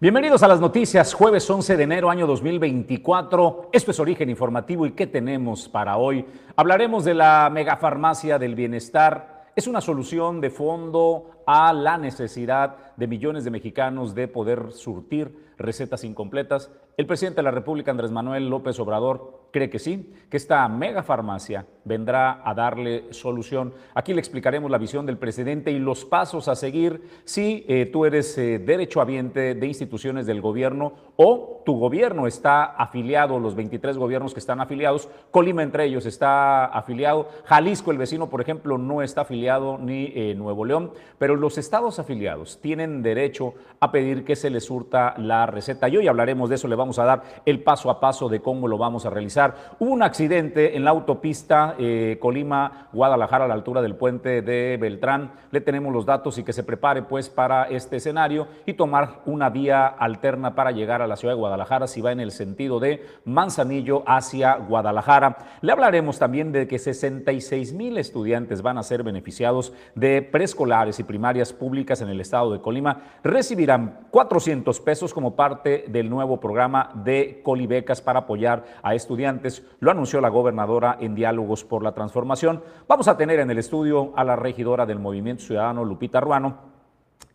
Bienvenidos a las noticias, jueves 11 de enero año 2024. Esto es Origen Informativo y ¿qué tenemos para hoy? Hablaremos de la megafarmacia del bienestar. Es una solución de fondo a la necesidad de millones de mexicanos de poder surtir recetas incompletas. El presidente de la República, Andrés Manuel López Obrador, cree que sí, que esta megafarmacia vendrá a darle solución. Aquí le explicaremos la visión del presidente y los pasos a seguir si eh, tú eres eh, derechohabiente de instituciones del gobierno o tu gobierno está afiliado, los 23 gobiernos que están afiliados, Colima entre ellos está afiliado, Jalisco, el vecino, por ejemplo, no está afiliado ni eh, Nuevo León, pero los estados afiliados tienen derecho a pedir que se les surta la receta. Y hoy hablaremos de eso, le vamos a dar el paso a paso de cómo lo vamos a realizar. Hubo un accidente en la autopista eh, Colima-Guadalajara a la altura del puente de Beltrán. Le tenemos los datos y que se prepare pues para este escenario y tomar una vía alterna para llegar a la ciudad de Guadalajara si va en el sentido de Manzanillo hacia Guadalajara. Le hablaremos también de que 66 mil estudiantes van a ser beneficiados de preescolares y primarias públicas en el estado de Colima. Recibirán 400 pesos como parte del nuevo programa de Colibecas para apoyar a estudiantes. Lo anunció la gobernadora en Diálogos por la Transformación. Vamos a tener en el estudio a la regidora del Movimiento Ciudadano, Lupita Ruano,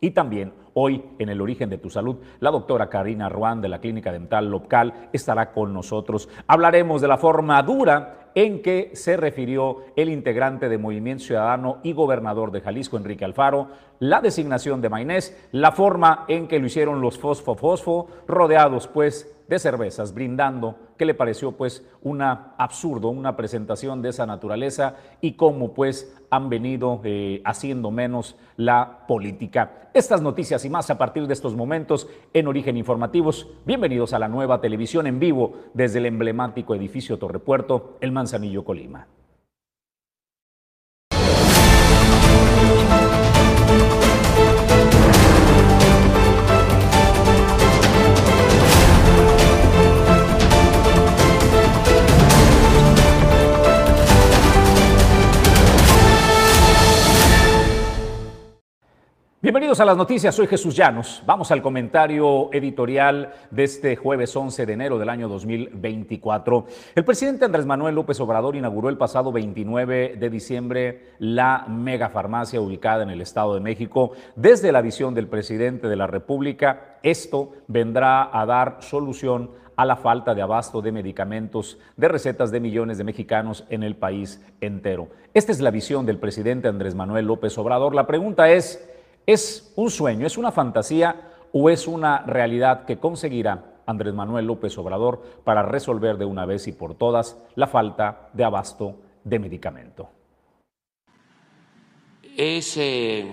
y también hoy en el origen de tu salud, la doctora Karina Ruán de la Clínica Dental Local estará con nosotros. Hablaremos de la forma dura en que se refirió el integrante de Movimiento Ciudadano y gobernador de Jalisco, Enrique Alfaro, la designación de Mainés, la forma en que lo hicieron los fosfo-fosfo, rodeados pues de cervezas, brindando, que le pareció pues una absurdo, una presentación de esa naturaleza y cómo pues han venido eh, haciendo menos la política. Estas noticias y más a partir de estos momentos en Origen Informativos. Bienvenidos a la nueva televisión en vivo desde el emblemático edificio Torrepuerto, el Manzanillo Colima. Bienvenidos a las noticias, soy Jesús Llanos. Vamos al comentario editorial de este jueves 11 de enero del año 2024. El presidente Andrés Manuel López Obrador inauguró el pasado 29 de diciembre la megafarmacia ubicada en el Estado de México. Desde la visión del presidente de la República, esto vendrá a dar solución a la falta de abasto de medicamentos de recetas de millones de mexicanos en el país entero. Esta es la visión del presidente Andrés Manuel López Obrador. La pregunta es, ¿Es un sueño, es una fantasía o es una realidad que conseguirá Andrés Manuel López Obrador para resolver de una vez y por todas la falta de abasto de medicamento? Es eh,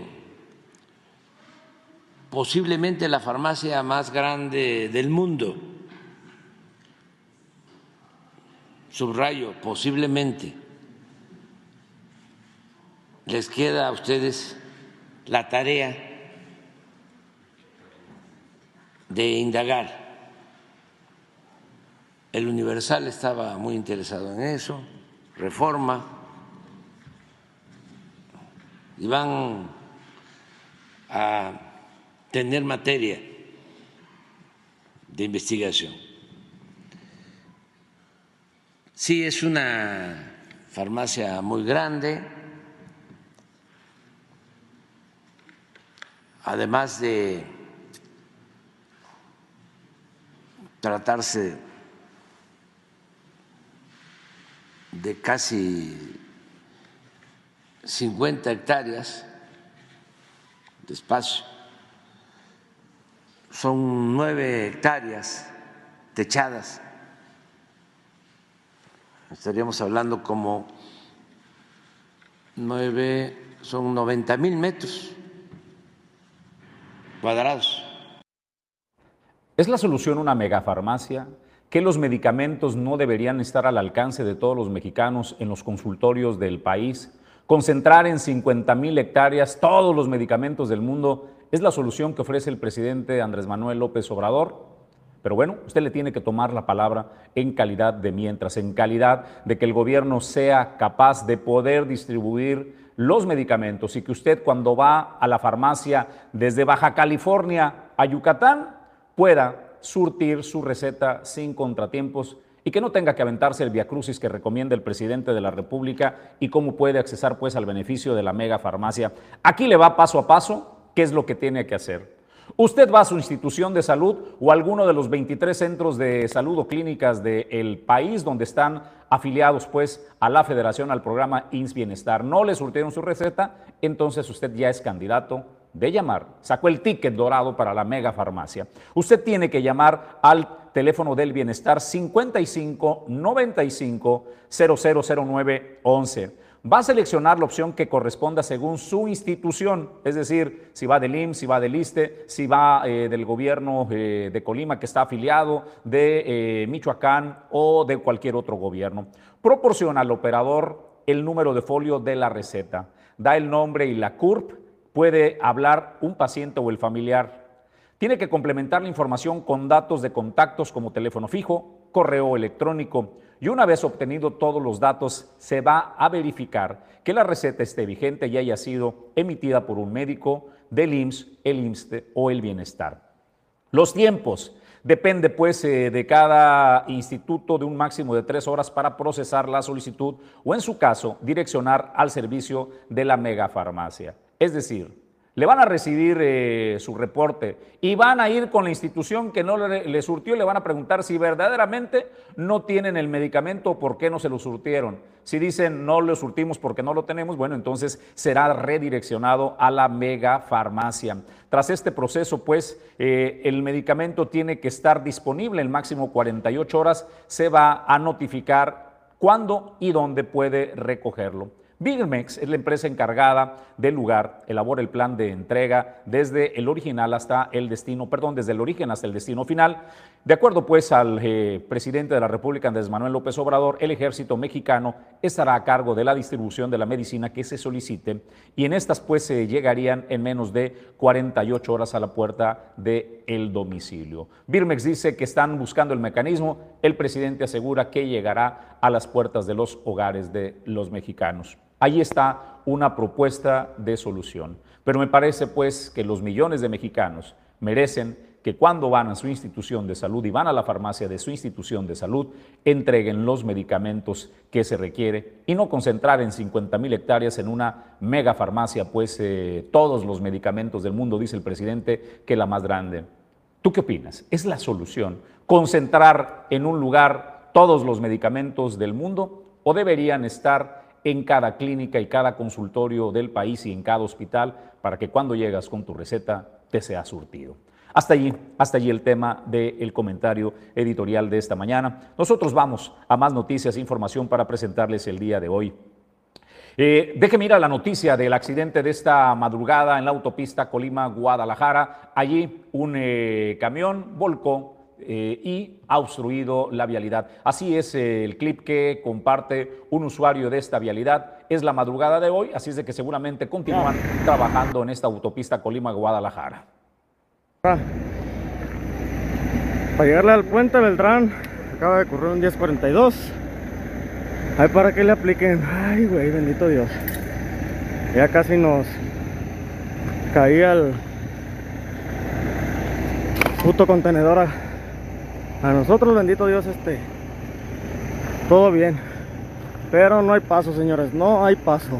posiblemente la farmacia más grande del mundo. Subrayo, posiblemente. Les queda a ustedes la tarea de indagar. El Universal estaba muy interesado en eso, reforma, y van a tener materia de investigación. Sí, es una farmacia muy grande además de tratarse de casi 50 hectáreas de espacio, son nueve hectáreas techadas, estaríamos hablando como nueve, son 90 mil metros cuadrados. ¿Es la solución una megafarmacia? ¿Que los medicamentos no deberían estar al alcance de todos los mexicanos en los consultorios del país? ¿Concentrar en 50 mil hectáreas todos los medicamentos del mundo es la solución que ofrece el presidente Andrés Manuel López Obrador? Pero bueno, usted le tiene que tomar la palabra en calidad de mientras, en calidad de que el gobierno sea capaz de poder distribuir los medicamentos y que usted cuando va a la farmacia desde Baja California a Yucatán pueda surtir su receta sin contratiempos y que no tenga que aventarse el viacrucis que recomienda el presidente de la República y cómo puede accesar pues al beneficio de la mega farmacia. Aquí le va paso a paso qué es lo que tiene que hacer. Usted va a su institución de salud o a alguno de los 23 centros de salud o clínicas del país donde están afiliados pues a la federación, al programa INS Bienestar. No le surtieron su receta, entonces usted ya es candidato de llamar. Sacó el ticket dorado para la mega farmacia. Usted tiene que llamar al teléfono del bienestar 55 95 0009 11 va a seleccionar la opción que corresponda según su institución, es decir, si va del IMSS, si va del ISTE, si va eh, del gobierno eh, de Colima que está afiliado, de eh, Michoacán o de cualquier otro gobierno. Proporciona al operador el número de folio de la receta, da el nombre y la CURP, puede hablar un paciente o el familiar. Tiene que complementar la información con datos de contactos como teléfono fijo, correo electrónico, y una vez obtenido todos los datos, se va a verificar que la receta esté vigente y haya sido emitida por un médico del IMSS, el IMSS o el Bienestar. Los tiempos. Depende pues eh, de cada instituto de un máximo de tres horas para procesar la solicitud o en su caso direccionar al servicio de la megafarmacia. Es decir, le van a recibir eh, su reporte y van a ir con la institución que no le, surtió y le van a preguntar si verdaderamente no tienen el medicamento o por qué no se lo surtieron. Si dicen no lo surtimos porque no lo tenemos, bueno, entonces será redireccionado a la mega farmacia. Tras este proceso, pues, eh, el medicamento tiene que estar disponible en máximo 48 horas. Se va a notificar cuándo y dónde puede recogerlo. Birmex es la empresa encargada del lugar, elabora el plan de entrega desde el original hasta el destino, perdón, desde el origen hasta el destino final. De acuerdo pues al eh, presidente de la República, Andrés Manuel López Obrador, el ejército mexicano estará a cargo de la distribución de la medicina que se solicite y en estas pues se llegarían en menos de 48 horas a la puerta del el domicilio. Birmex dice que están buscando el mecanismo, el presidente asegura que llegará a las puertas de los hogares de los mexicanos. Ahí está una propuesta de solución. Pero me parece pues que los millones de mexicanos merecen que cuando van a su institución de salud y van a la farmacia de su institución de salud, entreguen los medicamentos que se requiere y no concentrar en 50 mil hectáreas en una mega farmacia, pues eh, todos los medicamentos del mundo, dice el presidente, que la más grande. ¿Tú qué opinas? ¿Es la solución concentrar en un lugar todos los medicamentos del mundo o deberían estar en cada clínica y cada consultorio del país y en cada hospital para que cuando llegas con tu receta te sea surtido. Hasta allí, hasta allí el tema del comentario editorial de esta mañana. Nosotros vamos a más noticias e información para presentarles el día de hoy. Eh, déjeme ir a la noticia del accidente de esta madrugada en la autopista Colima-Guadalajara. Allí un eh, camión volcó eh, y ha obstruido la vialidad. Así es el clip que comparte un usuario de esta vialidad. Es la madrugada de hoy, así es de que seguramente continúan trabajando en esta autopista Colima-Guadalajara. Para llegarle al puente Beltrán, acaba de correr un 1042. Ay, para que le apliquen. Ay, güey, bendito Dios. Ya casi nos caía el puto contenedor a nosotros, bendito Dios, este, todo bien. Pero no hay paso, señores, no hay paso.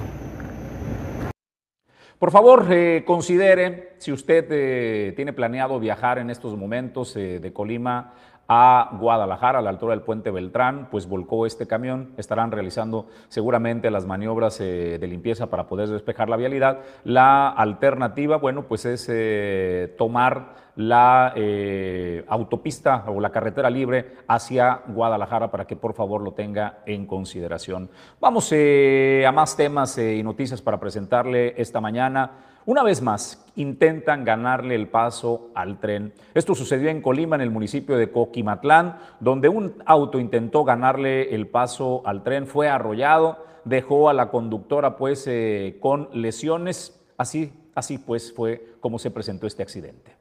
Por favor, eh, considere si usted eh, tiene planeado viajar en estos momentos eh, de Colima a Guadalajara, a la altura del puente Beltrán, pues volcó este camión. Estarán realizando seguramente las maniobras de limpieza para poder despejar la vialidad. La alternativa, bueno, pues es tomar la eh, autopista o la carretera libre hacia Guadalajara para que por favor lo tenga en consideración. Vamos a más temas y noticias para presentarle esta mañana. Una vez más, intentan ganarle el paso al tren. Esto sucedió en Colima, en el municipio de Coquimatlán, donde un auto intentó ganarle el paso al tren, fue arrollado, dejó a la conductora pues eh, con lesiones. Así, así pues fue como se presentó este accidente.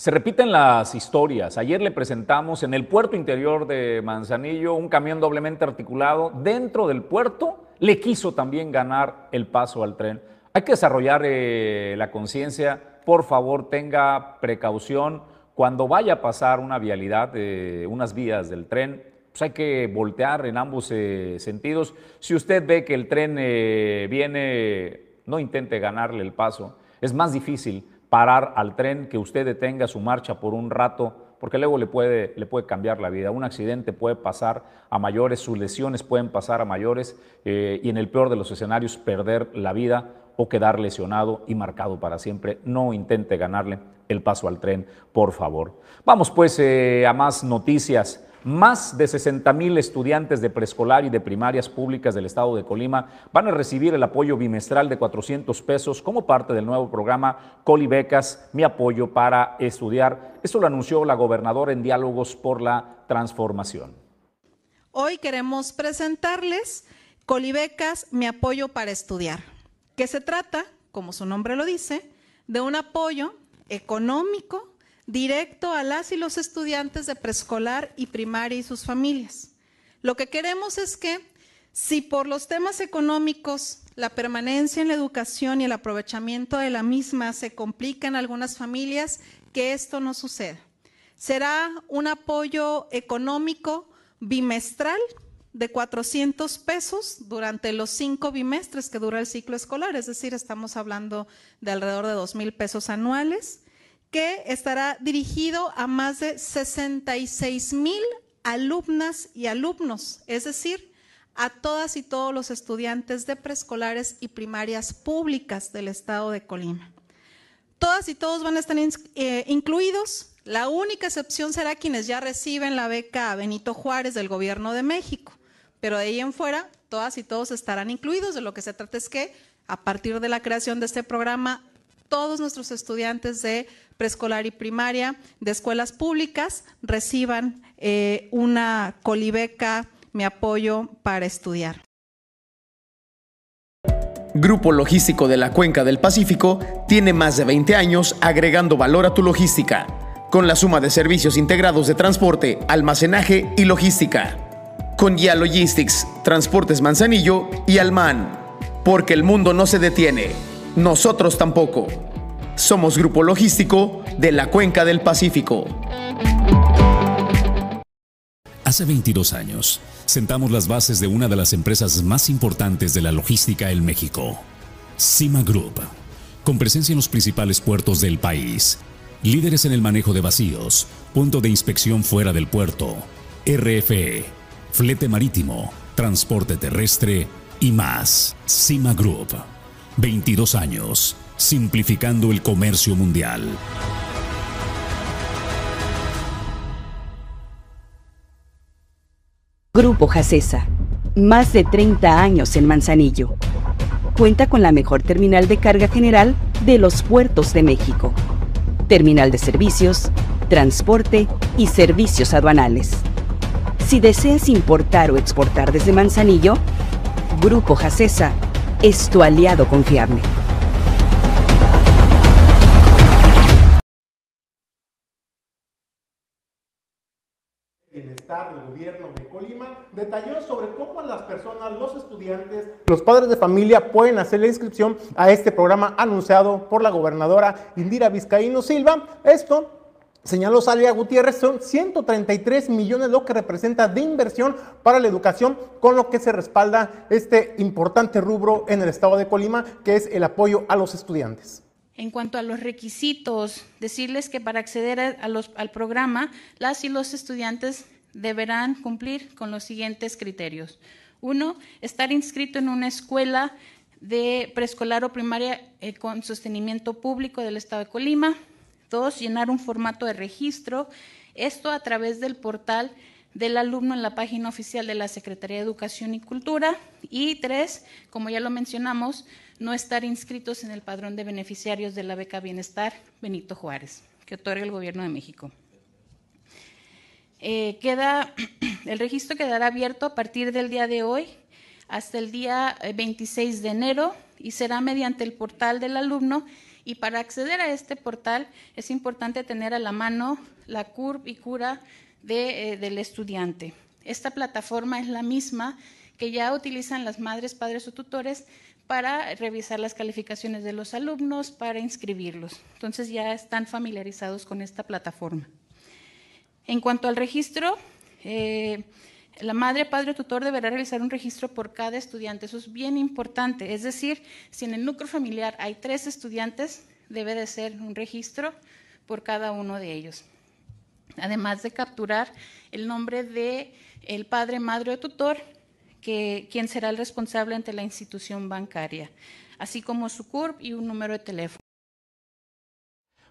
Se repiten las historias. Ayer le presentamos en el puerto interior de Manzanillo un camión doblemente articulado. Dentro del puerto le quiso también ganar el paso al tren. Hay que desarrollar eh, la conciencia. Por favor, tenga precaución. Cuando vaya a pasar una vialidad, de unas vías del tren, pues hay que voltear en ambos eh, sentidos. Si usted ve que el tren eh, viene, no intente ganarle el paso. Es más difícil parar al tren, que usted detenga su marcha por un rato, porque luego le puede, le puede cambiar la vida. Un accidente puede pasar a mayores, sus lesiones pueden pasar a mayores eh, y en el peor de los escenarios perder la vida o quedar lesionado y marcado para siempre. No intente ganarle el paso al tren, por favor. Vamos pues a más noticias. Más de 60 mil estudiantes de preescolar y de primarias públicas del estado de Colima van a recibir el apoyo bimestral de 400 pesos como parte del nuevo programa Colibecas, mi apoyo para estudiar. Esto lo anunció la gobernadora en diálogos por la transformación. Hoy queremos presentarles Colibecas, mi apoyo para estudiar, que se trata, como su nombre lo dice, de un apoyo económico directo a las y los estudiantes de preescolar y primaria y sus familias. Lo que queremos es que si por los temas económicos la permanencia en la educación y el aprovechamiento de la misma se complica en algunas familias, que esto no suceda. Será un apoyo económico bimestral de 400 pesos durante los cinco bimestres que dura el ciclo escolar, es decir, estamos hablando de alrededor de dos mil pesos anuales que estará dirigido a más de 66 mil alumnas y alumnos, es decir, a todas y todos los estudiantes de preescolares y primarias públicas del estado de Colima. Todas y todos van a estar eh, incluidos. La única excepción será quienes ya reciben la beca Benito Juárez del Gobierno de México. Pero de ahí en fuera, todas y todos estarán incluidos. De lo que se trata es que a partir de la creación de este programa, todos nuestros estudiantes de preescolar y primaria de escuelas públicas reciban eh, una colibeca, mi apoyo para estudiar. Grupo Logístico de la Cuenca del Pacífico tiene más de 20 años agregando valor a tu logística, con la suma de servicios integrados de transporte, almacenaje y logística. Con Ya Logistics, Transportes Manzanillo y Alman. Porque el mundo no se detiene, nosotros tampoco. Somos Grupo Logístico de la Cuenca del Pacífico. Hace 22 años, sentamos las bases de una de las empresas más importantes de la logística en México, Cima Group, con presencia en los principales puertos del país, líderes en el manejo de vacíos, punto de inspección fuera del puerto, RFE, flete marítimo, transporte terrestre y más. Cima Group, 22 años simplificando el comercio mundial. Grupo Jacesa, más de 30 años en Manzanillo. Cuenta con la mejor terminal de carga general de los puertos de México. Terminal de servicios, transporte y servicios aduanales. Si deseas importar o exportar desde Manzanillo, Grupo Jacesa es tu aliado confiable. bienestar del gobierno de Colima detalló sobre cómo las personas, los estudiantes, los padres de familia pueden hacer la inscripción a este programa anunciado por la gobernadora Indira Vizcaíno Silva. Esto Señaló Salia Gutiérrez, son 133 millones lo que representa de inversión para la educación, con lo que se respalda este importante rubro en el estado de Colima, que es el apoyo a los estudiantes. En cuanto a los requisitos, decirles que para acceder al programa, las y los estudiantes deberán cumplir con los siguientes criterios. Uno, estar inscrito en una escuela de preescolar o primaria eh, con sostenimiento público del Estado de Colima. Dos, llenar un formato de registro, esto a través del portal del alumno en la página oficial de la Secretaría de Educación y Cultura. Y tres, como ya lo mencionamos, no estar inscritos en el padrón de beneficiarios de la beca Bienestar Benito Juárez, que otorga el Gobierno de México. Eh, queda, el registro quedará abierto a partir del día de hoy hasta el día 26 eh, de enero y será mediante el portal del alumno Y para acceder a este portal es importante tener a la mano la CURP y cura de, eh, del estudiante. Esta plataforma es la misma que ya utilizan las madres, padres o tutores para revisar las calificaciones de los alumnos, para inscribirlos. Entonces ya están familiarizados con esta plataforma. En cuanto al registro, eh, la madre, padre o tutor deberá realizar un registro por cada estudiante. Eso es bien importante. Es decir, si en el núcleo familiar hay tres estudiantes, debe de ser un registro por cada uno de ellos. Además de capturar el nombre de el padre, madre o tutor, que, quien será el responsable ante la institución bancaria, así como su CURP y un número de teléfono.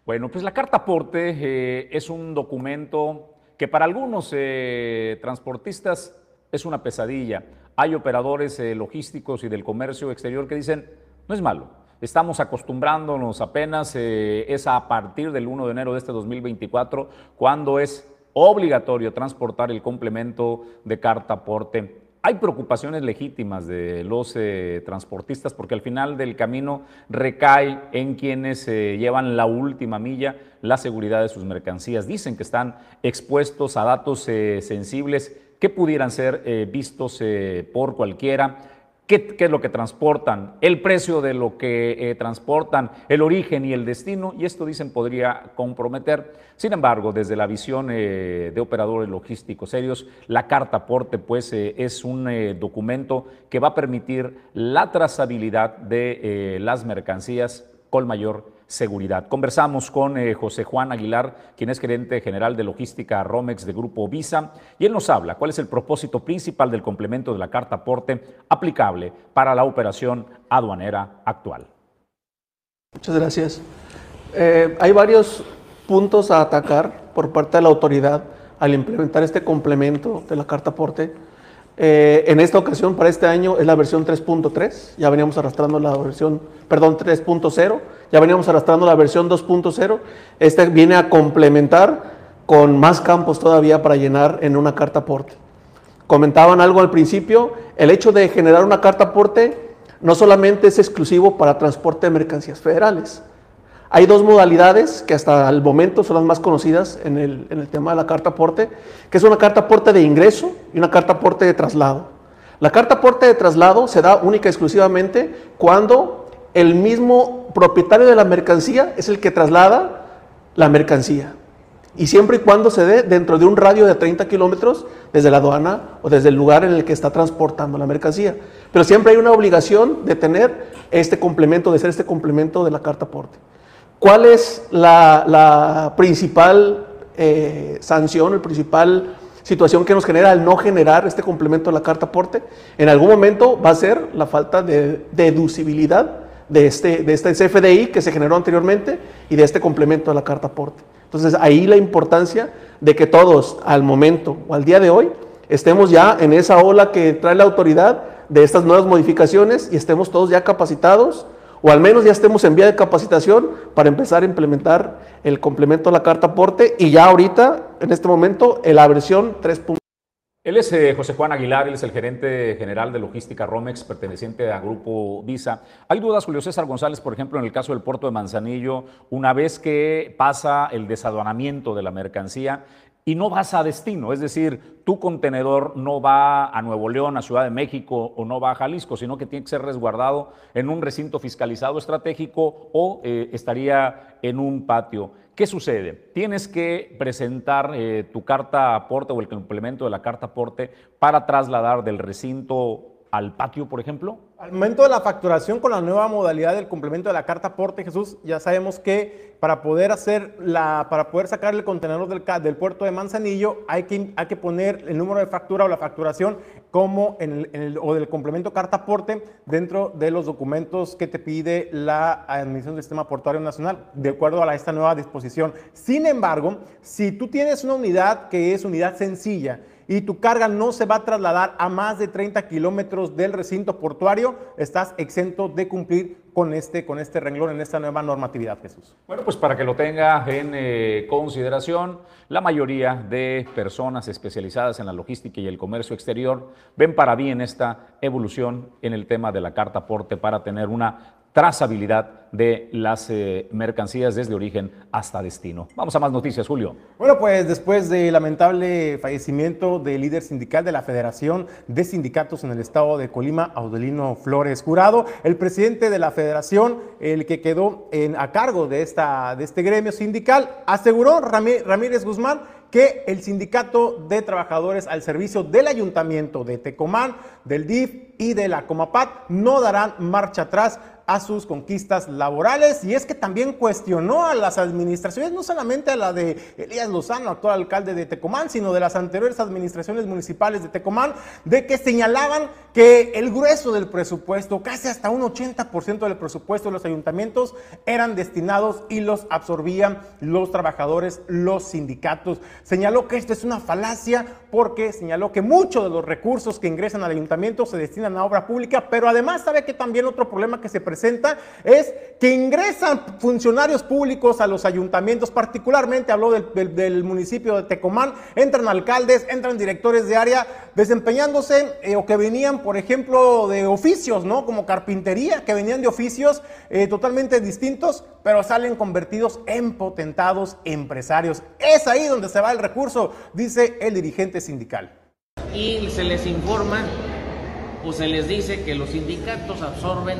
Bueno, pues la carta aporte eh, es un documento que para algunos eh, transportistas es una pesadilla. Hay operadores eh, logísticos y del comercio exterior que dicen, no es malo, estamos acostumbrándonos apenas, eh, es a partir del 1 de enero de este 2024 cuando es obligatorio transportar el complemento de carta aporte hay preocupaciones legítimas de los eh, transportistas porque al final del camino recae en quienes eh, llevan la última milla la seguridad de sus mercancías. Dicen que están expuestos a datos eh, sensibles que pudieran ser vistos por cualquiera ¿Qué, es lo que transportan? El precio de lo que eh, transportan, el origen y el destino, y esto dicen podría comprometer. Sin embargo, desde la visión eh, de operadores logísticos serios, la carta aporte pues eh, es un documento que va a permitir la trazabilidad de las mercancías con mayor seguridad. Conversamos con eh, José Juan Aguilar, quien es gerente general de logística Romex de Grupo Visa, y él nos habla cuál es el propósito principal del complemento de la carta aporte aplicable para la operación aduanera actual. Muchas gracias. Eh, hay varios puntos a atacar por parte de la autoridad al implementar este complemento de la carta aporte. Eh, en esta ocasión, para este año, es la versión 3.3. Ya veníamos arrastrando la versión, perdón, 3.0. Ya veníamos arrastrando la versión 2.0. Este viene a complementar con más campos todavía para llenar en una carta aporte. Comentaban algo al principio, el hecho de generar una carta aporte no solamente es exclusivo para transporte de mercancías federales. Hay dos modalidades que hasta el momento son las más conocidas en el, en el tema de la carta aporte, que es una carta aporte de ingreso y una carta aporte de traslado. La carta aporte de traslado se da única y exclusivamente cuando el mismo propietario de la mercancía es el que traslada la mercancía. Y siempre y cuando se dé dentro de un radio de 30 kilómetros desde la aduana o desde el lugar en el que está transportando la mercancía. Pero siempre hay una obligación de tener este complemento, de ser este complemento de la carta aporte. ¿Cuál es la, principal eh, sanción, la principal situación que nos genera el no generar este complemento de la carta aporte? En algún momento va a ser la falta de deducibilidad de este, de este CFDI que se generó anteriormente y de este complemento de la carta aporte. Entonces ahí la importancia de que todos al momento o al día de hoy estemos ya en esa ola que trae la autoridad de estas nuevas modificaciones y estemos todos ya capacitados o al menos ya estemos en vía de capacitación para empezar a implementar el complemento a la carta aporte y ya ahorita, en este momento, en la versión 3.0. Él es eh, José Juan Aguilar, él es el gerente general de logística Romex, perteneciente a Grupo Visa. Hay dudas, Julio César González, por ejemplo, en el caso del puerto de Manzanillo, una vez que pasa el desaduanamiento de la mercancía, y no vas a destino, es decir, tu contenedor no va a Nuevo León, a Ciudad de México o no va a Jalisco, sino que tiene que ser resguardado en un recinto fiscalizado estratégico o eh, estaría en un patio. ¿Qué sucede? Tienes que presentar eh, tu carta aporte o el complemento de la carta aporte para trasladar del recinto al patio, por ejemplo? Al momento de la facturación con la nueva modalidad del complemento de la carta aporte, Jesús, ya sabemos que para poder hacer la, para poder sacar el contenedor del, del puerto de Manzanillo, hay que, hay que poner el número de factura o la facturación como en el, o del complemento carta aporte dentro de los documentos que te pide la Administración del Sistema Portuario Nacional, de acuerdo a esta nueva disposición. Sin embargo, si tú tienes una unidad que es unidad sencilla, y tu carga no se va a trasladar a más de 30 kilómetros del recinto portuario, estás exento de cumplir con este, con este renglón en esta nueva normatividad, Jesús. Bueno, pues para que lo tenga en eh, consideración, la mayoría de personas especializadas en la logística y el comercio exterior ven para bien esta evolución en el tema de la carta aporte para tener una trazabilidad de las eh, mercancías desde origen hasta destino. Vamos a más noticias, Julio. Bueno, pues después del lamentable fallecimiento del líder sindical de la Federación de Sindicatos en el estado de Colima, Audelino Flores Jurado, el presidente de la federación, el que quedó a cargo de, esta, de este gremio sindical, aseguró Ramírez Guzmán que el sindicato de trabajadores al servicio del ayuntamiento de Tecomán, del DIF y de la Comapat no darán marcha atrás a sus conquistas laborales y es que también cuestionó a las administraciones, no solamente a la de Elías Lozano, actual alcalde de Tecomán, sino de las anteriores administraciones municipales de Tecomán, de que señalaban que el grueso del presupuesto, casi hasta un 80% del presupuesto de los ayuntamientos, eran destinados y los absorbían los trabajadores, los sindicatos. Señaló que esto es una falacia porque señaló que muchos de los recursos que ingresan al ayuntamiento se destinan a obra pública, pero además sabe que también otro problema que se presenta es que ingresan funcionarios públicos a los ayuntamientos, particularmente habló del, municipio de Tecomán, entran alcaldes, entran directores de área desempeñándose eh, o que venían, por ejemplo, de oficios, ¿no? Como carpintería, que venían de oficios eh, totalmente distintos, pero salen convertidos en potentados empresarios. Es ahí donde se va el recurso, dice el dirigente sindical. Y se les informa o se les dice que los sindicatos absorben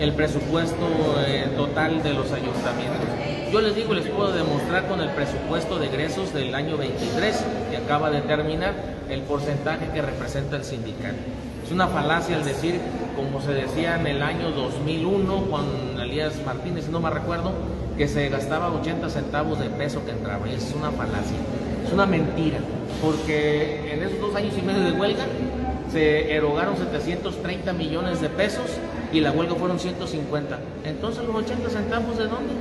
el presupuesto eh, total de los ayuntamientos. Yo les digo, les puedo demostrar con el presupuesto de egresos del año 23 que acaba de terminar el porcentaje que representa el sindicato. Es una falacia el decir, como se decía en el año 2001 con Elías Martínez, no me recuerdo, que se gastaba 80 centavos de peso que entraba. Y es una falacia, es una mentira, porque en esos dos años y medio de huelga se erogaron 730 millones de pesos y la huelga fueron 150. Entonces los 80 centavos de dónde?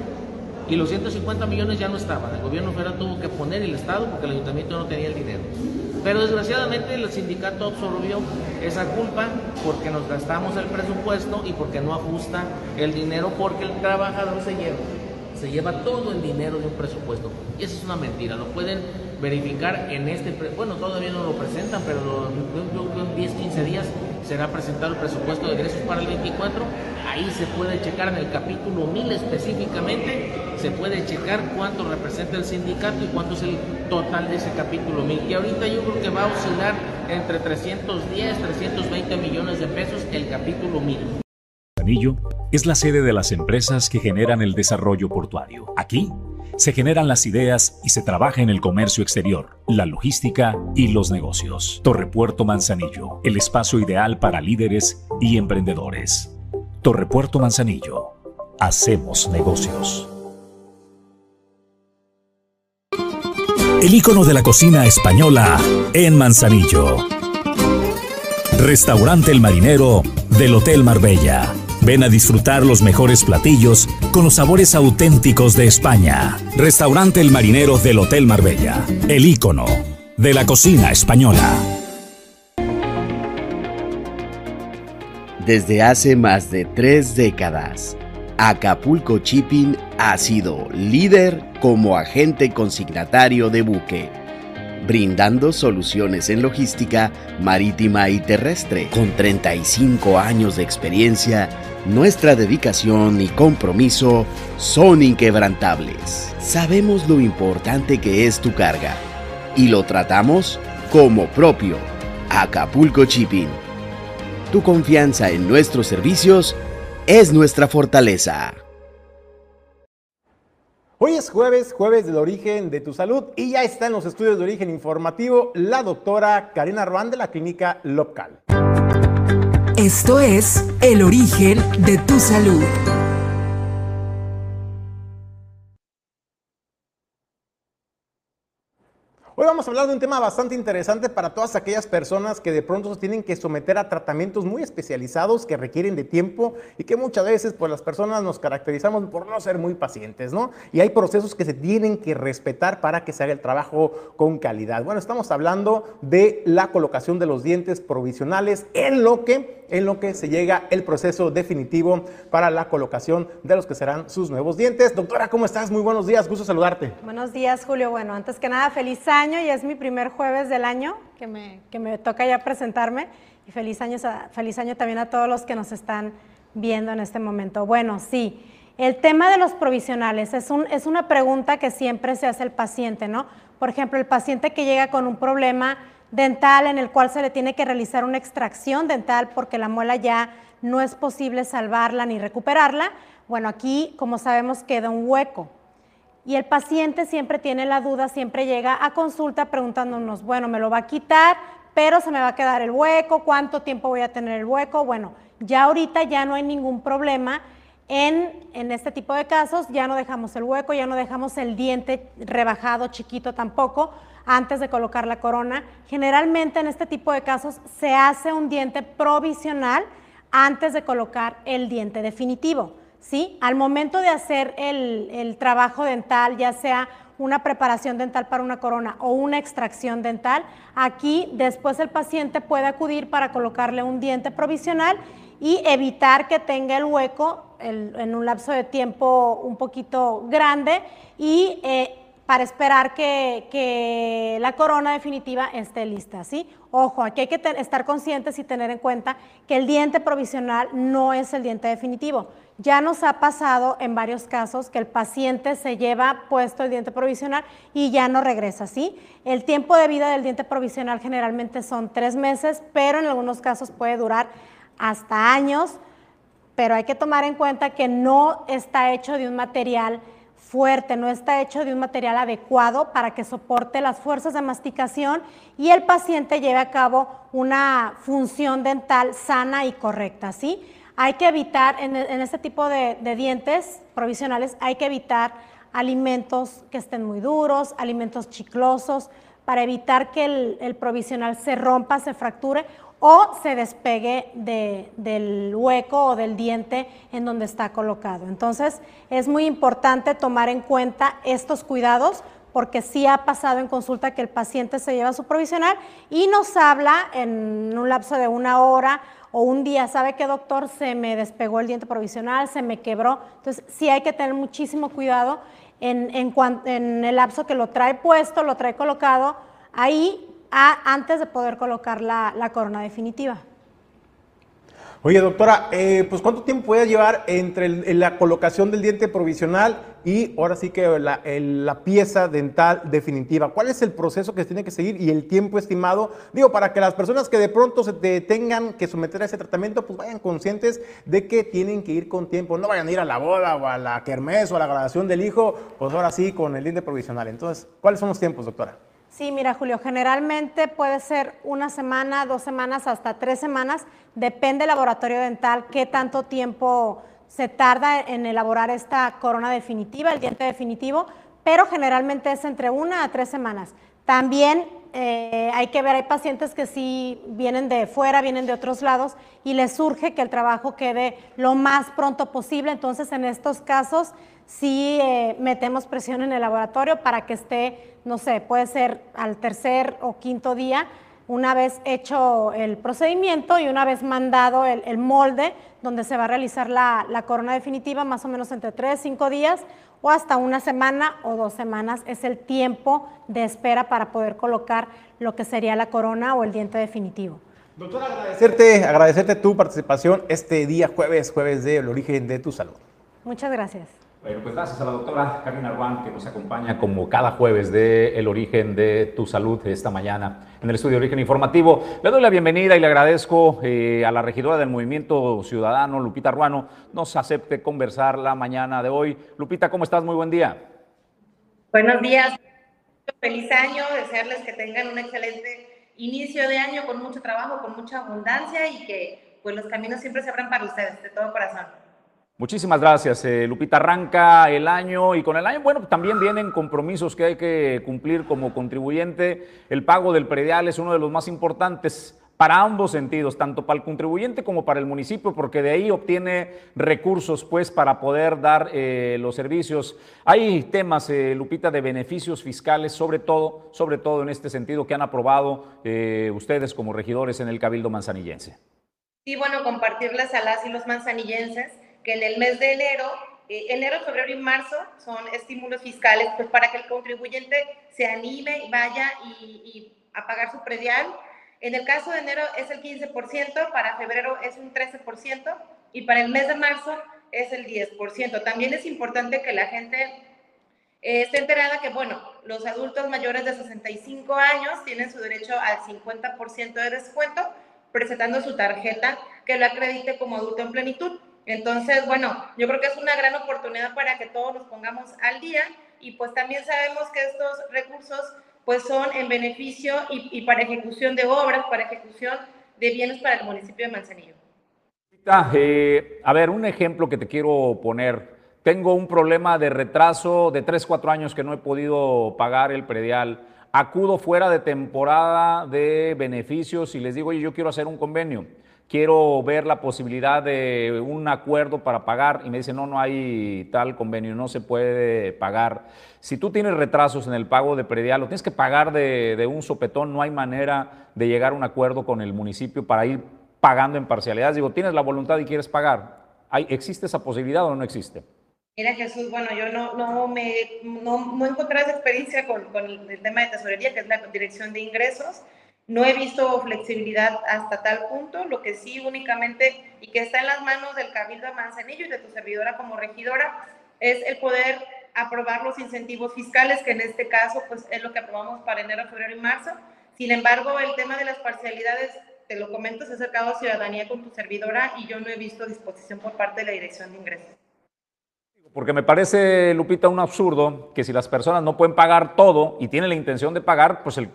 Y los 150 millones ya no estaban. El gobierno federal tuvo que poner el Estado porque el ayuntamiento no tenía el dinero. Pero desgraciadamente el sindicato absorbió esa culpa porque nos gastamos el presupuesto y porque no ajusta el dinero porque el trabajador se lleva, se lleva todo el dinero de un presupuesto. Y eso es una mentira. Lo pueden verificar en este, bueno, todavía no lo presentan, pero en 10, 15 días será presentado el presupuesto de ingresos para el 24. Ahí se puede checar en el capítulo 1000 específicamente, se puede checar cuánto representa el sindicato y cuánto es el total de ese capítulo 1000. Y ahorita yo creo que va a oscilar entre 310, 320 millones de pesos el capítulo 1000. Anillo es la sede de las empresas que generan el desarrollo portuario. Aquí se generan las ideas y se trabaja en el comercio exterior, la logística y los negocios. Torrepuerto Manzanillo, el espacio ideal para líderes y emprendedores. Torrepuerto Manzanillo, hacemos negocios. El icono de la cocina española en Manzanillo. Restaurante El Marinero del Hotel Marbella Ven a disfrutar los mejores platillos con los sabores auténticos de España. Restaurante El Marinero del Hotel Marbella, el ícono de la cocina española. Desde hace más de tres décadas, Acapulco Shipping ha sido líder como agente consignatario de buque brindando soluciones en logística marítima y terrestre. Con 35 años de experiencia, nuestra dedicación y compromiso son inquebrantables. Sabemos lo importante que es tu carga y lo tratamos como propio. Acapulco Shipping. Tu confianza en nuestros servicios es nuestra fortaleza. Hoy es jueves, jueves del origen de tu salud y ya está en los estudios de origen informativo la doctora Karina Ruán de la clínica local. Esto es El origen de tu salud. Hoy vamos a hablar de un tema bastante interesante para todas aquellas personas que de pronto se tienen que someter a tratamientos muy especializados que requieren de tiempo y que muchas veces pues las personas nos caracterizamos por no ser muy pacientes, ¿no? Y hay procesos que se tienen que respetar para que se haga el trabajo con calidad. Bueno, estamos hablando de la colocación de los dientes provisionales en lo que en lo que se llega el proceso definitivo para la colocación de los que serán sus nuevos dientes. Doctora, ¿cómo estás? Muy buenos días, gusto saludarte. Buenos días, Julio. Bueno, antes que nada, feliz año y es mi primer jueves del año que me, que me toca ya presentarme. Y feliz año, feliz año también a todos los que nos están viendo en este momento. Bueno, sí, el tema de los provisionales es, un, es una pregunta que siempre se hace el paciente, ¿no? Por ejemplo, el paciente que llega con un problema dental en el cual se le tiene que realizar una extracción dental porque la muela ya no es posible salvarla ni recuperarla. Bueno, aquí, como sabemos, queda un hueco. Y el paciente siempre tiene la duda, siempre llega a consulta preguntándonos, bueno, me lo va a quitar, pero se me va a quedar el hueco, ¿cuánto tiempo voy a tener el hueco? Bueno, ya ahorita ya no hay ningún problema. En, en, este tipo de casos ya no dejamos el hueco, ya no dejamos el diente rebajado, chiquito tampoco, antes de colocar la corona. Generalmente en este tipo de casos se hace un diente provisional antes de colocar el diente definitivo. ¿Sí? Al momento de hacer el, el trabajo dental, ya sea una preparación dental para una corona o una extracción dental, aquí después el paciente puede acudir para colocarle un diente provisional y evitar que tenga el hueco en un lapso de tiempo un poquito grande y eh, para esperar que, que, la corona definitiva esté lista, ¿sí? Ojo, aquí hay que estar conscientes y tener en cuenta que el diente provisional no es el diente definitivo. Ya nos ha pasado en varios casos que el paciente se lleva puesto el diente provisional y ya no regresa, ¿sí? El tiempo de vida del diente provisional generalmente son tres meses, pero en algunos casos puede durar hasta años, pero hay que tomar en cuenta que no está hecho de un material fuerte, no está hecho de un material adecuado para que soporte las fuerzas de masticación y el paciente lleve a cabo una función dental sana y correcta, ¿sí? Hay que evitar, en, este tipo de, dientes provisionales, hay que evitar alimentos que estén muy duros, alimentos chiclosos, para evitar que el, provisional se rompa, se fracture o se despegue del hueco o del diente en donde está colocado. Entonces, es muy importante tomar en cuenta estos cuidados porque sí ha pasado en consulta que el paciente se lleva su provisional y nos habla en un lapso de una hora o un día, ¿sabe qué doctor? Se me despegó el diente provisional, se me quebró. Entonces, sí hay que tener muchísimo cuidado en, en el lapso que lo trae puesto, lo trae colocado ahí antes de poder colocar la, corona definitiva. Oye, doctora, eh, pues ¿cuánto tiempo puede llevar entre la colocación del diente provisional y ahora sí que la, pieza dental definitiva? ¿Cuál es el proceso que se tiene que seguir y el tiempo estimado? Digo, para que las personas que de pronto se tengan que someter a ese tratamiento, pues vayan conscientes de que tienen que ir con tiempo. No vayan a ir a la boda o a la kermés o a la graduación del hijo, pues ahora sí con el diente provisional. Entonces, ¿cuáles son los tiempos, doctora? Sí, mira Julio, generalmente puede ser una semana, dos semanas, hasta tres semanas, depende del laboratorio dental, qué tanto tiempo se tarda en elaborar esta corona definitiva, el diente definitivo, pero generalmente es entre una a tres semanas. También eh, hay que ver, hay pacientes que sí vienen de fuera, vienen de otros lados y les surge que el trabajo quede lo más pronto posible, entonces en estos casos sí eh, metemos presión en el laboratorio para que esté, no sé, puede ser al tercer o quinto día, una vez hecho el procedimiento y una vez mandado el, molde donde se va a realizar la, corona definitiva, más o menos entre tres, cinco días o hasta una semana o dos semanas es el tiempo de espera para poder colocar lo que sería la corona o el diente definitivo. Doctora, agradecerte, agradecerte tu participación este día jueves, jueves del origen de tu salud. Muchas gracias. Bueno, pues gracias a la doctora Karina Arban que nos acompaña como cada jueves de El Origen de tu Salud esta mañana en el estudio Origen Informativo. Le doy la bienvenida y le agradezco eh, a la regidora del Movimiento Ciudadano, Lupita Ruano, nos acepte conversar la mañana de hoy. Lupita, ¿cómo estás? Muy buen día. Buenos días, feliz año, desearles que tengan un excelente inicio de año con mucho trabajo, con mucha abundancia y que pues los caminos siempre se abran para ustedes, de todo corazón. Muchísimas gracias, eh, Lupita. Arranca el año y con el año, bueno, también vienen compromisos que hay que cumplir como contribuyente. El pago del predial es uno de los más importantes para ambos sentidos, tanto para el contribuyente como para el municipio, porque de ahí obtiene recursos pues para poder dar eh, los servicios. Hay temas, eh, Lupita, de beneficios fiscales, sobre todo, sobre todo en este sentido, que han aprobado ustedes como regidores en el Cabildo Manzanillense. Sí, bueno, compartirles a las y los manzanillenses que en el mes de enero, eh, enero, febrero y marzo son estímulos fiscales, pues para que el contribuyente se anime y vaya y, a pagar su predial. En el caso de enero es el 15%, para febrero es un 13% y para el mes de marzo es el 10%. También es importante que la gente eh, esté enterada que, bueno, los adultos mayores de 65 años tienen su derecho al 50% de descuento presentando su tarjeta que lo acredite como adulto en plenitud. Entonces, bueno, yo creo que es una gran oportunidad para que todos nos pongamos al día y pues también sabemos que estos recursos pues son en beneficio y, para ejecución de obras, para ejecución de bienes para el municipio de Manzanillo. Eh, a ver, un ejemplo que te quiero poner. Tengo un problema de retraso de 3, 4 años que no he podido pagar el predial. Acudo fuera de temporada de beneficios y les digo, oye, yo quiero hacer un convenio quiero ver la posibilidad de un acuerdo para pagar y me dice, no, no hay tal convenio, no se puede pagar. Si tú tienes retrasos en el pago de predial, lo tienes que pagar de, un sopetón, no hay manera de llegar a un acuerdo con el municipio para ir pagando en parcialidades. Digo, tienes la voluntad y quieres pagar. ¿Hay, ¿Existe esa posibilidad o no existe? Mira Jesús, bueno, yo no, no, me, no, no encontré esa experiencia con, con el tema de tesorería, que es la dirección de ingresos. No he visto flexibilidad hasta tal punto, lo que sí únicamente y que está en las manos del Cabildo Manzanillo y de tu servidora como regidora es el poder aprobar los incentivos fiscales, que en este caso pues es lo que aprobamos para enero, febrero y marzo. Sin embargo, el tema de las parcialidades, te lo comento, se ha acercado a ciudadanía con tu servidora y yo no he visto disposición por parte de la Dirección de Ingresos. Porque me parece, Lupita, un absurdo que si las personas no pueden pagar todo y tienen la intención de pagar, pues el,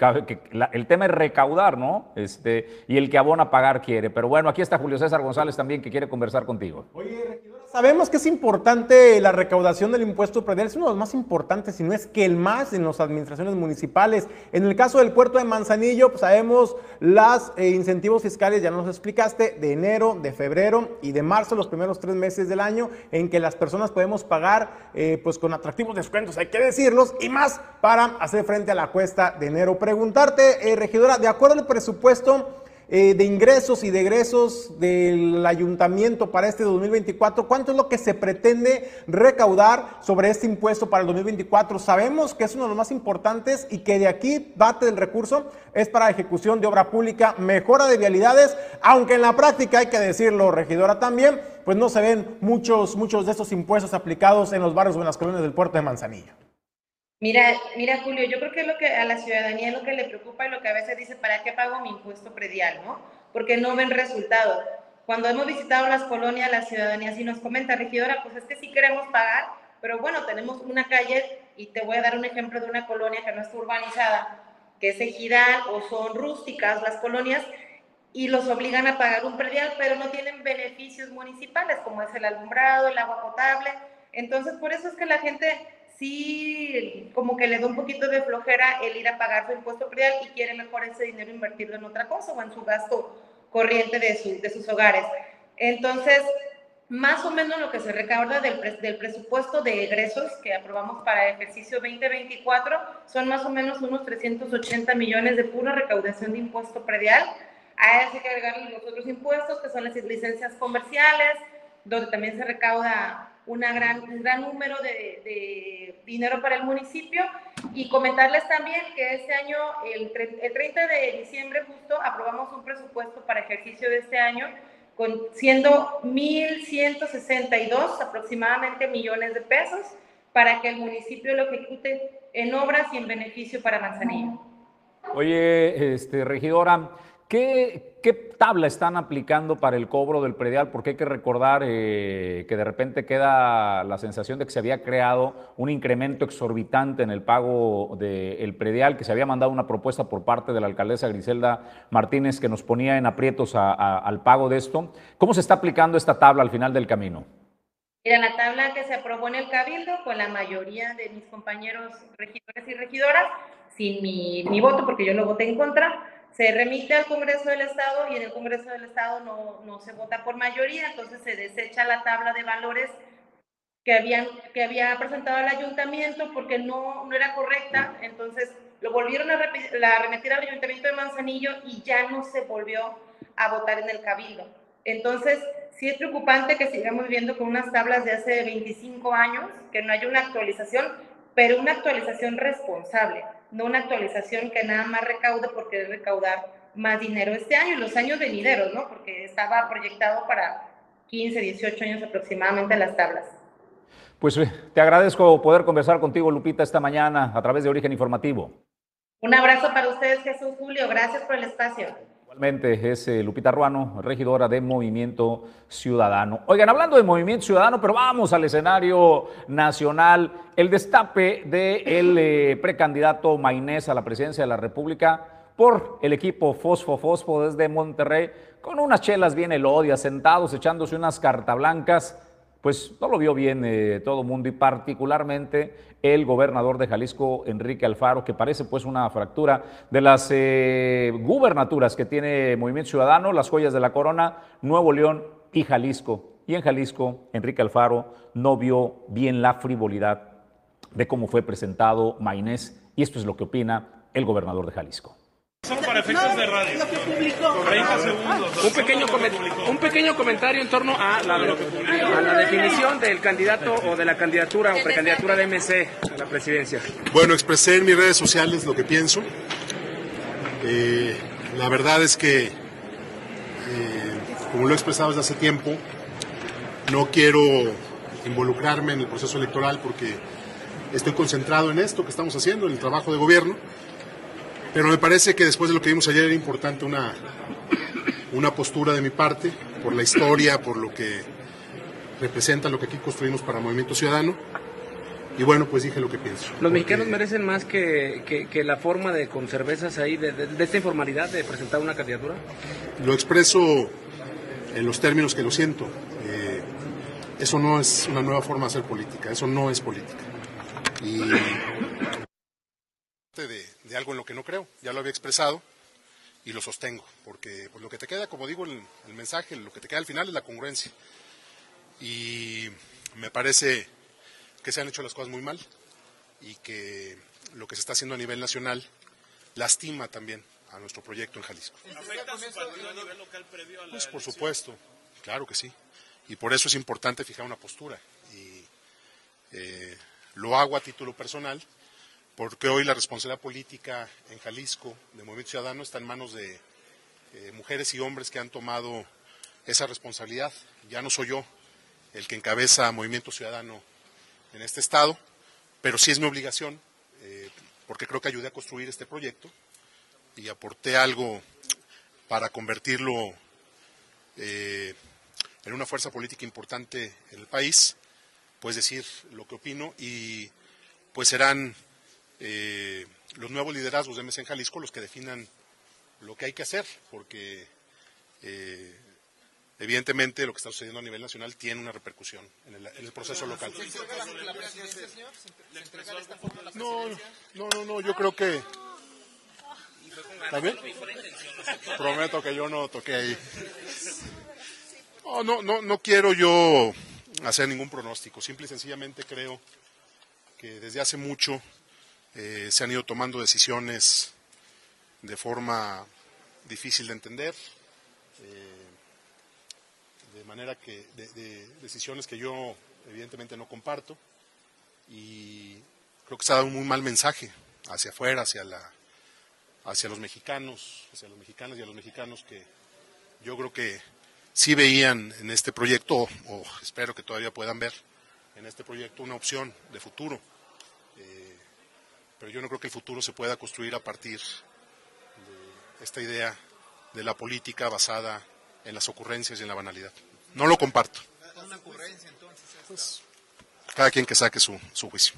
el tema es recaudar, ¿no? Este, y el que abona pagar quiere. Pero bueno, aquí está Julio César González también que quiere conversar contigo. Oye, Sabemos que es importante la recaudación del impuesto predial, es uno de los más importantes, si no es que el más en las administraciones municipales. En el caso del puerto de Manzanillo, pues sabemos los eh, incentivos fiscales, ya nos explicaste, de enero, de febrero y de marzo, los primeros tres meses del año, en que las personas podemos eh, pues con atractivos descuentos, hay que decirlos, y más para hacer frente a la cuesta de enero. Preguntarte, eh, regidora, de acuerdo al presupuesto, eh, de ingresos y de egresos del ayuntamiento para este 2024? ¿Cuánto es lo que se pretende recaudar sobre este impuesto para el 2024? Sabemos que es uno de los más importantes y que de aquí parte del recurso es para ejecución de obra pública, mejora de vialidades, aunque en la práctica hay que decirlo, regidora también, pues no se ven muchos, muchos de estos impuestos aplicados en los barrios o en las colonias del puerto de Manzanillo. Mira, mira Julio, yo creo que es lo que a la ciudadanía lo que le preocupa y lo que a veces dice, ¿para qué pago mi impuesto predial? ¿no? Porque no ven resultado. Cuando hemos visitado las colonias, la ciudadanía sí nos comenta, regidora, pues es que sí queremos pagar, pero bueno, tenemos una calle y te voy a dar un ejemplo de una colonia que no está urbanizada, que es ejidal o son rústicas las colonias y los obligan a pagar un predial, pero no tienen beneficios municipales como es el alumbrado, el agua potable. Entonces, por eso es que la gente sí como que le da un poquito de flojera el ir a pagar su impuesto predial y quiere mejor ese dinero invertirlo en otra cosa o en su gasto corriente de, de sus hogares. Entonces, más o menos lo que se recauda del, del, presupuesto de egresos que aprobamos para el ejercicio 2024 son más o menos unos 380 millones de pura recaudación de impuesto predial. A eso hay que agregar los otros impuestos, que son las licencias comerciales, donde también se recauda una gran, un gran número de, de, dinero para el municipio y comentarles también que este año, el, el 30 de diciembre justo, aprobamos un presupuesto para ejercicio de este año con, siendo 1.162 aproximadamente millones de pesos para que el municipio lo ejecute en obras y en beneficio para Manzanillo. Oye, este, regidora, ¿Qué, tabla están aplicando para el cobro del predial? Porque hay que recordar eh, que de repente queda la sensación de que se había creado un incremento exorbitante en el pago del predial, que se había mandado una propuesta por parte de la alcaldesa Griselda Martínez que nos ponía en aprietos al pago de esto. ¿Cómo se está aplicando esta tabla al final del camino? Mira, la tabla que se aprobó en el Cabildo con la mayoría de mis compañeros regidores y regidoras, sin mi, mi voto, porque yo lo voté en contra, se remite al Congreso del Estado y en el Congreso del Estado no, no, se vota por mayoría, entonces se desecha la tabla de valores que, habían, que había presentado el ayuntamiento porque no, no era correcta, entonces lo volvieron a, la remitir al ayuntamiento de Manzanillo y ya no se volvió a votar en el cabildo. Entonces, sí es preocupante que sigamos viviendo con unas tablas de hace 25 años, que no haya una actualización, pero una actualización responsable no una actualización que nada más recaude por querer recaudar más dinero este año y los años venideros, ¿no? Porque estaba proyectado para 15, 18 años aproximadamente en las tablas. Pues eh, te agradezco poder conversar contigo, Lupita, esta mañana a través de Origen Informativo. Un abrazo para ustedes, Jesús Julio. Gracias por el espacio. Igualmente es eh, Lupita Ruano, regidora de Movimiento Ciudadano. Oigan, hablando de Movimiento Ciudadano, pero vamos al escenario nacional. El destape del eh, precandidato Mainés a la presidencia de la República por el equipo Fosfo Fosfo desde Monterrey, con unas chelas bien elodias, sentados echándose unas carta blancas pues no lo vio bien eh, todo el mundo y particularmente el gobernador de Jalisco, Enrique Alfaro, que parece pues una fractura de las eh, gubernaturas que tiene Movimiento Ciudadano, las joyas de la corona, Nuevo León y Jalisco. Y en Jalisco, Enrique Alfaro no vio bien la frivolidad de cómo fue presentado Mainés y esto es lo que opina el gobernador de Jalisco. Solo para efectos de radio. 30 segundos. Un pequeño, un pequeño comentario en torno a la, a la definición del candidato o de la candidatura o precandidatura de MC a la presidencia. Bueno, expresé en mis redes sociales lo que pienso. Eh, la verdad es que, eh, como lo he expresado desde hace tiempo, no quiero involucrarme en el proceso electoral porque estoy concentrado en esto que estamos haciendo, en el trabajo de gobierno pero me parece que después de lo que vimos ayer era importante una, una postura de mi parte, por la historia, por lo que representa lo que aquí construimos para Movimiento Ciudadano. Y bueno, pues dije lo que pienso. ¿Los mexicanos merecen más que, que, la forma de con cervezas ahí, de, de, esta informalidad de presentar una candidatura? Lo expreso en los términos que lo siento. Eh, eso no es una nueva forma de hacer política, eso no es política. Y de, de algo en lo que no creo, ya lo había expresado y lo sostengo, porque pues, lo que te queda, como digo el, el mensaje, lo que te queda al final es la congruencia. Y me parece que se han hecho las cosas muy mal y que lo que se está haciendo a nivel nacional lastima también a nuestro proyecto en Jalisco. ¿Afecta su partido a nivel local previo a la Pues por supuesto, claro que sí. Y por eso es importante fijar una postura. Y eh, lo hago a título personal porque hoy la responsabilidad política en Jalisco de Movimiento Ciudadano está en manos de eh, mujeres y hombres que han tomado esa responsabilidad. Ya no soy yo el que encabeza Movimiento Ciudadano en este estado, pero sí es mi obligación, eh, porque creo que ayudé a construir este proyecto y aporté algo para convertirlo eh, en una fuerza política importante en el país, pues decir lo que opino y pues serán eh, los nuevos liderazgos de MC en Jalisco los que definan lo que hay que hacer, porque eh, evidentemente lo que está sucediendo a nivel nacional tiene una repercusión en el, proceso local. No, no, no, no, yo creo que... ¿También? Prometo que yo no toqué ahí. No, no, no, no quiero yo hacer ningún pronóstico, simple y sencillamente creo que desde hace mucho eh, se han ido tomando decisiones de forma difícil de entender, eh, de manera que, de, decisiones que yo evidentemente no comparto. Y creo que se ha dado un muy mal mensaje hacia afuera, hacia la, hacia los mexicanos, hacia los mexicanos y a los mexicanos que yo creo que sí veían en este proyecto, o espero que todavía puedan ver en este proyecto una opción de futuro pero yo no creo que el futuro se pueda construir a partir de esta idea de la política basada en las ocurrencias y en la banalidad. No lo comparto. Pues, cada quien que saque su, juicio.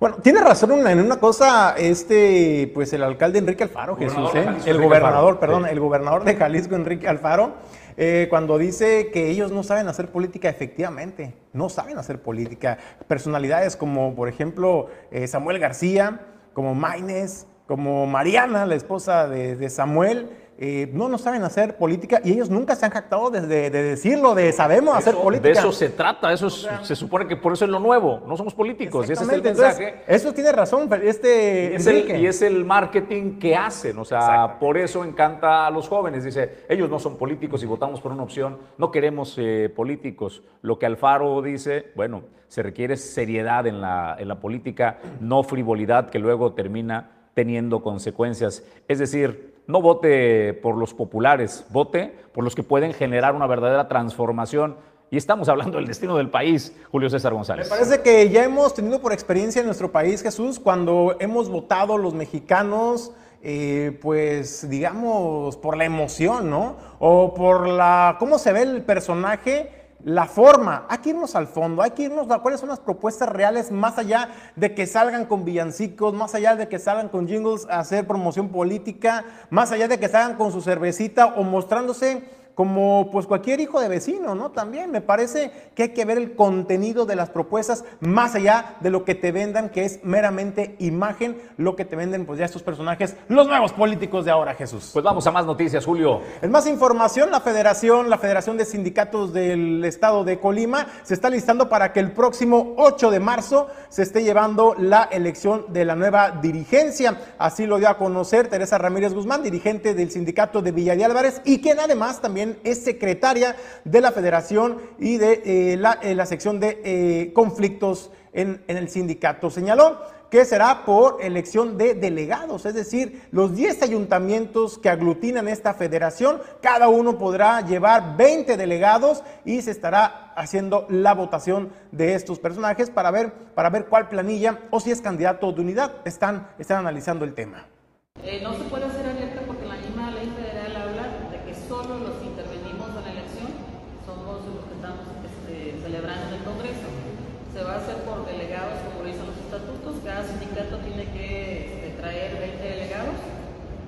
Bueno, tiene razón en una cosa, este, pues el alcalde Enrique Alfaro, Jesús, ¿eh? el gobernador, perdón, el gobernador de Jalisco, Enrique Alfaro, eh, cuando dice que ellos no saben hacer política, efectivamente, no saben hacer política. Personalidades como, por ejemplo, eh, Samuel García, como Maines, como Mariana, la esposa de Samuel, eh, no, no saben hacer política y ellos nunca se han jactado de, de, decirlo, de sabemos hacer política. De eso se trata, eso se supone que por eso es lo nuevo, no somos políticos, y ese es el mensaje. eso tiene razón este y es, el, y es el marketing que hacen, o sea, por eso encanta a los jóvenes, dice, ellos no son políticos y votamos por una opción, no queremos eh, políticos. Lo que Alfaro dice, bueno, se requiere seriedad en la, en la política, no frivolidad que luego termina teniendo consecuencias. Es decir, no vote por los populares, vote por los que pueden generar una verdadera transformación. Y estamos hablando del destino del país, Julio César González. Me parece que ya hemos tenido por experiencia en nuestro país, Jesús, cuando hemos votado los mexicanos, eh, pues digamos, por la emoción, ¿no? O por la, cómo se ve el personaje la forma, hay que irnos al fondo, hay que irnos a cuáles son las propuestas reales más allá de que salgan con villancicos, más allá de que salgan con jingles a hacer promoción política, más allá de que salgan con su cervecita o mostrándose como pues cualquier hijo de vecino, ¿no? También me parece que hay que ver el contenido de las propuestas más allá de lo que te vendan, que es meramente imagen, lo que te venden pues ya estos personajes, los nuevos políticos de ahora, Jesús. Pues vamos a más noticias, Julio. En más información, la Federación, la Federación de Sindicatos del Estado de Colima se está listando para que el próximo 8 de marzo se esté llevando la elección de la nueva dirigencia. Así lo dio a conocer Teresa Ramírez Guzmán, dirigente del sindicato de Villa de Álvarez, y quien además también es secretaria de la federación y de eh, eh, la, sección de eh, conflictos en, el sindicato. Señaló que será por elección de delegados, es decir, los 10 ayuntamientos que aglutinan esta federación, cada uno podrá llevar 20 delegados y se estará haciendo la votación de estos personajes para ver, para ver cuál planilla o si es candidato de unidad. Están, están analizando el tema. no se puede hacer abierta porque la misma ley federal habla de que solo los celebrando en el Congreso. Se va a hacer por delegados, como dicen Cada sindicato tiene que este, traer 20 delegados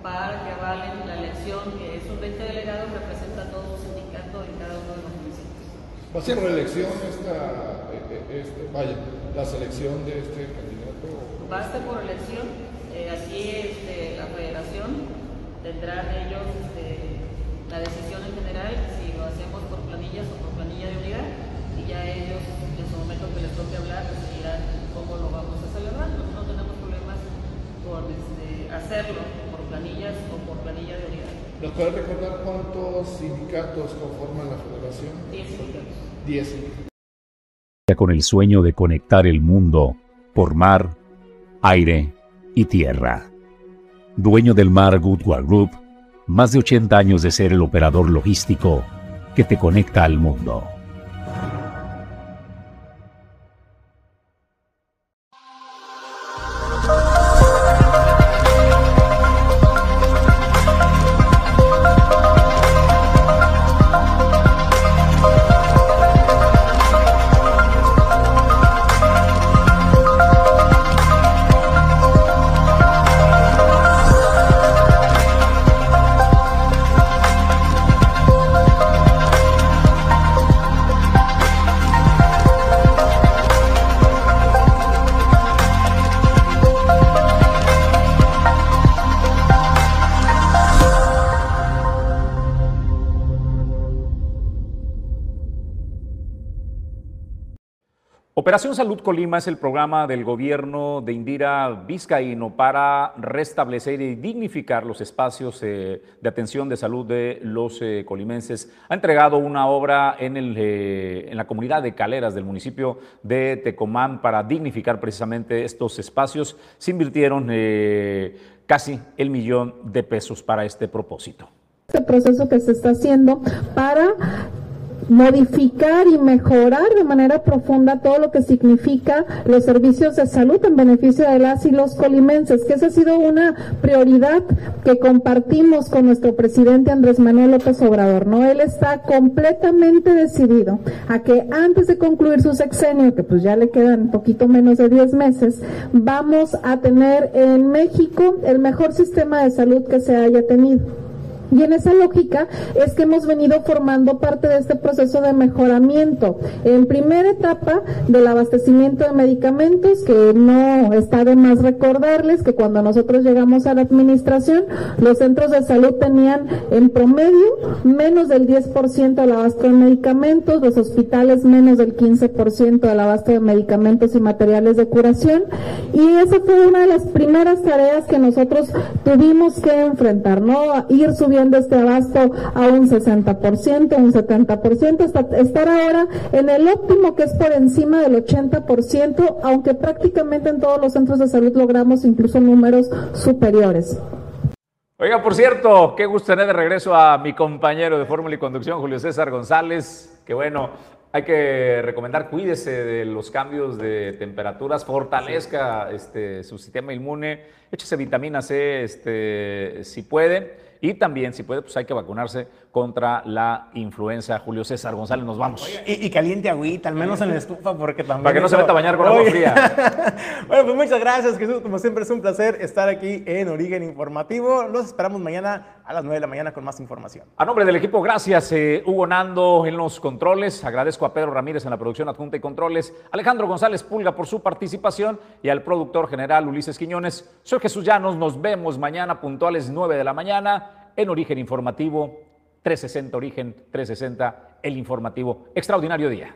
para que avalen la elección, que esos 20 delegados representan todo su sindicato en cada uno de los municipios. ¿Va a ser por elección esta, eh, eh, este, vaya, la selección de este candidato? Va a ser por elección, eh, así este, la federación tendrán ellos este, la decisión en general si lo hacemos por planillas o por planilla de unidad ya ellos, en su momento que les toque hablar, decidirán cómo lo vamos a celebrar. no tenemos problemas por este, hacerlo por planillas o por planilla de unidad. ¿Nos puede recordar cuántos sindicatos conforman la federación? Diez sindicatos. Diez sindicatos. Con el sueño de conectar el mundo por mar, aire y tierra. Dueño del Mar Goodward Group, más de 80 años de ser el operador logístico que te conecta al mundo. Operación Salud Colima es el programa del gobierno de Indira Vizcaíno para restablecer y dignificar los espacios eh, de atención de salud de los eh, colimenses. Ha entregado una obra en, el, eh, en la comunidad de Caleras del municipio de Tecomán para dignificar precisamente estos espacios. Se invirtieron casi el millón de pesos para este propósito. Este proceso que se está haciendo para modificar y mejorar de manera profunda todo lo que significa los servicios de salud en beneficio de las y los colimenses, que esa ha sido una prioridad que compartimos con nuestro presidente Andrés Manuel López Obrador, ¿no? Él está completamente decidido a que antes de concluir su sexenio, que pues ya le quedan poquito menos de 10 meses, vamos a tener en México el mejor sistema de salud que se haya tenido. Y en esa lógica es que hemos venido formando parte de este proceso de mejoramiento. En primera etapa del abastecimiento de medicamentos, que no está de más recordarles que cuando nosotros llegamos a la administración, los centros de salud tenían en promedio menos del 10% del abasto de medicamentos, los hospitales menos del 15% del abasto de medicamentos y materiales de curación. Y esa fue una de las primeras tareas que nosotros tuvimos que enfrentar, ¿no? Ir este abasto a un 60%, un 70%, hasta estar ahora en el óptimo que es por encima del 80%, aunque prácticamente en todos los centros de salud logramos incluso números superiores. Oiga, por cierto, qué gusto tener de regreso a mi compañero de Fórmula y Conducción, Julio César González. Que bueno, hay que recomendar, cuídese de los cambios de temperaturas, fortalezca este, su sistema inmune, échese vitamina C este, si puede. Y también, si puede, pues hay que vacunarse contra la influenza. Julio César González, nos vamos. Y, y caliente agüita, al menos en la estufa, porque también. Para que no se meta a bañar con agua fría. bueno, pues muchas gracias, Jesús. Como siempre, es un placer estar aquí en Origen Informativo. Los esperamos mañana a las 9 de la mañana con más información. A nombre del equipo, gracias. eh, Hugo Nando en los controles. Agradezco a Pedro Ramírez en la producción adjunta y controles. Alejandro González Pulga por su participación y al productor general Ulises Quiñones. Soy Jesús Llanos. Nos vemos mañana puntuales 9 de la mañana en Origen Informativo 360 Origen 360, el informativo. Extraordinario día.